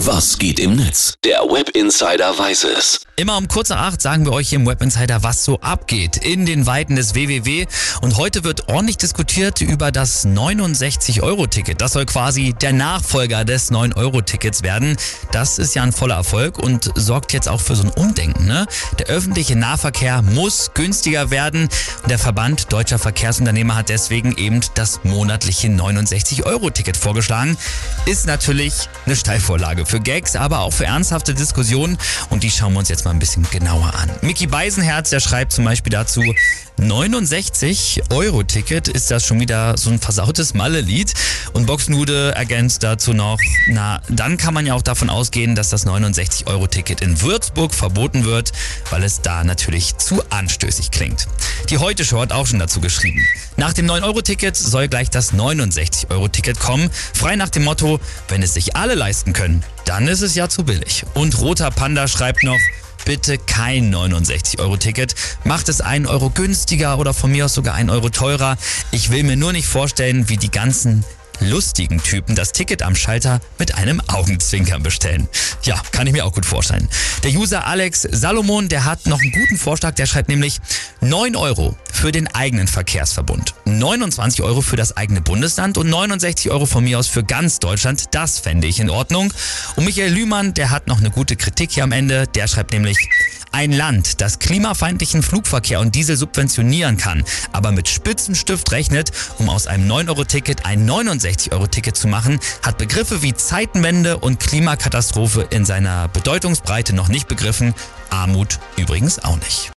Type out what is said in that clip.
Was geht im Netz? Der Web Insider weiß es. Immer um kurz nach acht sagen wir euch hier im Web Insider, was so abgeht in den Weiten des WWW. Und heute wird ordentlich diskutiert über das 69-Euro-Ticket. Das soll quasi der Nachfolger des 9-Euro-Tickets werden. Das ist ja ein voller Erfolg und sorgt jetzt auch für so ein Umdenken. Ne? Der öffentliche Nahverkehr muss günstiger werden. Und der Verband Deutscher Verkehrsunternehmer hat deswegen eben das monatliche 69-Euro-Ticket vorgeschlagen. Ist natürlich eine Steilvorlage für Gags, aber auch für ernsthafte Diskussionen. Und die schauen wir uns jetzt mal ein bisschen genauer an. Mickey Beisenherz, der schreibt zum Beispiel dazu, 69 Euro Ticket ist das schon wieder so ein versautes Malle-Lied. Und Boxnude ergänzt dazu noch, na, dann kann man ja auch davon ausgehen, dass das 69 Euro Ticket in Würzburg verboten wird, weil es da natürlich zu anstößig klingt. Die Heute Show hat auch schon dazu geschrieben. Nach dem 9 Euro Ticket soll gleich das 69 Euro Ticket kommen, frei nach dem Motto, wenn es sich alle leisten können, dann ist es ja zu billig. Und Roter Panda schreibt noch, bitte kein 69-Euro-Ticket. Macht es einen Euro günstiger oder von mir aus sogar einen Euro teurer. Ich will mir nur nicht vorstellen, wie die ganzen lustigen Typen das Ticket am Schalter mit einem Augenzwinkern bestellen. Ja, kann ich mir auch gut vorstellen. Der User Alex Salomon, der hat noch einen guten Vorschlag, der schreibt nämlich 9 Euro für den eigenen Verkehrsverbund, 29 Euro für das eigene Bundesland und 69 Euro von mir aus für ganz Deutschland. Das fände ich in Ordnung. Und Michael Lühmann, der hat noch eine gute Kritik hier am Ende, der schreibt nämlich, ein Land, das klimafeindlichen Flugverkehr und Diesel subventionieren kann, aber mit Spitzenstift rechnet, um aus einem 9-Euro-Ticket ein 69-Euro-Ticket zu machen, hat Begriffe wie Zeitenwende und Klimakatastrophe in seiner Bedeutungsbreite noch nicht begriffen, Armut übrigens auch nicht.